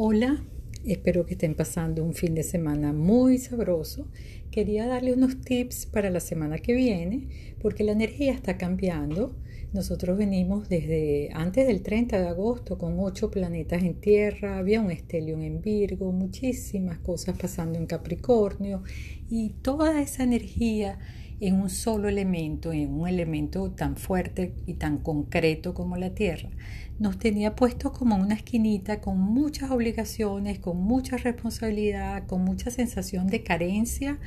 Hola, espero que estén pasando un fin de semana muy sabroso. Quería darle unos tips para la semana que viene porque la energía está cambiando. Nosotros venimos desde antes del 30 de agosto con ocho planetas en tierra, había un estelión en Virgo, muchísimas cosas pasando en Capricornio y toda esa energía en un solo elemento, en un elemento tan fuerte y tan concreto como la Tierra, nos tenía puestos como una esquinita con muchas obligaciones, con mucha responsabilidad, con mucha sensación de carencia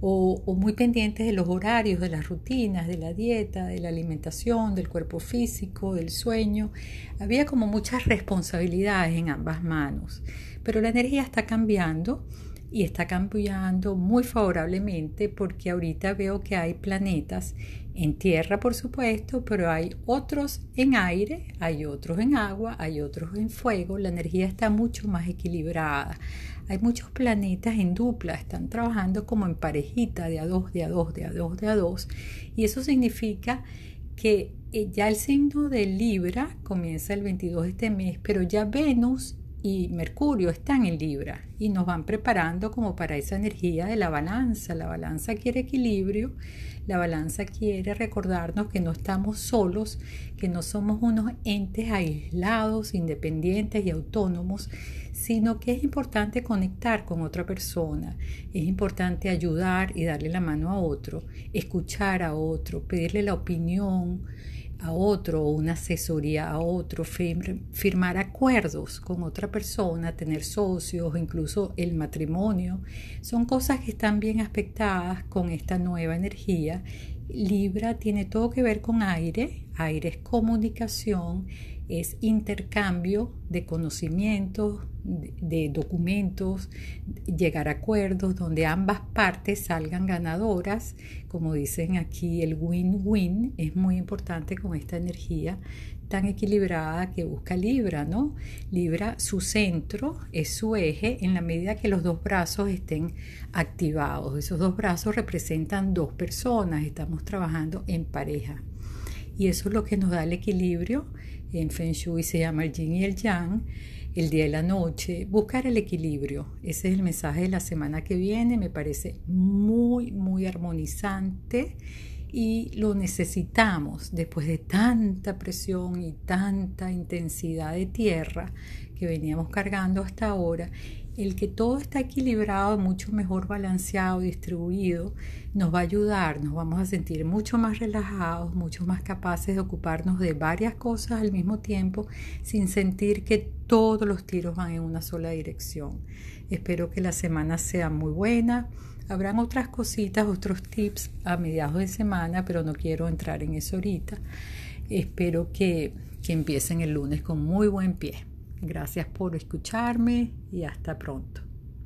o, o, muy pendientes de los horarios, de las rutinas, de la dieta, de la alimentación, del cuerpo físico, del sueño. Había como muchas responsabilidades en ambas manos, pero la energía está cambiando y está cambiando muy favorablemente porque ahorita veo que hay planetas en tierra, por supuesto, pero hay otros en aire, hay otros en agua, hay otros en fuego. La energía está mucho más equilibrada. Hay muchos planetas en dupla, están trabajando como en parejita, de a dos, de a dos, de a dos, de a dos. Y eso significa que eh, ya el signo de Libra comienza el 22 de este mes, pero ya Venus y Mercurio están en Libra y nos van preparando como para esa energía de la balanza. La balanza quiere equilibrio, la balanza quiere recordarnos que no estamos solos, que no somos unos entes aislados, independientes y autónomos, sino que es importante conectar con otra persona, es importante ayudar y darle la mano a otro, escuchar a otro, pedirle la opinión a otro o una asesoría a otro, firmar acuerdos con otra persona, tener socios, incluso el matrimonio, son cosas que están bien aspectadas con esta nueva energía. Libra tiene todo que ver con aire, aire es comunicación, es intercambio de conocimientos, de, documentos, llegar a acuerdos donde ambas partes salgan ganadoras. Como dicen aquí, el win-win es muy importante con esta energía tan equilibrada que busca Libra, ¿no? Libra, su centro es su eje en la medida que los dos brazos estén activados. Esos dos brazos representan dos personas, trabajando en pareja. Y eso es lo que nos da el equilibrio. En Feng Shui se llama el yin y el yang el día y la noche, buscar el equilibrio. Ese es el mensaje de la semana que viene, me parece muy, muy armonizante y lo necesitamos después de tanta presión y tanta intensidad de tierra que veníamos cargando hasta ahora el que todo está equilibrado, mucho mejor balanceado, distribuido, nos va a ayudar, nos vamos a sentir mucho más relajados, mucho más capaces de ocuparnos de varias cosas al mismo tiempo sin sentir que todos los tiros van en una sola dirección. Espero que la semana sea muy buena. Habrán otras cositas, otros tips a mediados de semana, pero no quiero entrar en eso ahorita. Espero que, que empiecen el lunes con muy buen pie. Gracias por escucharme y hasta pronto.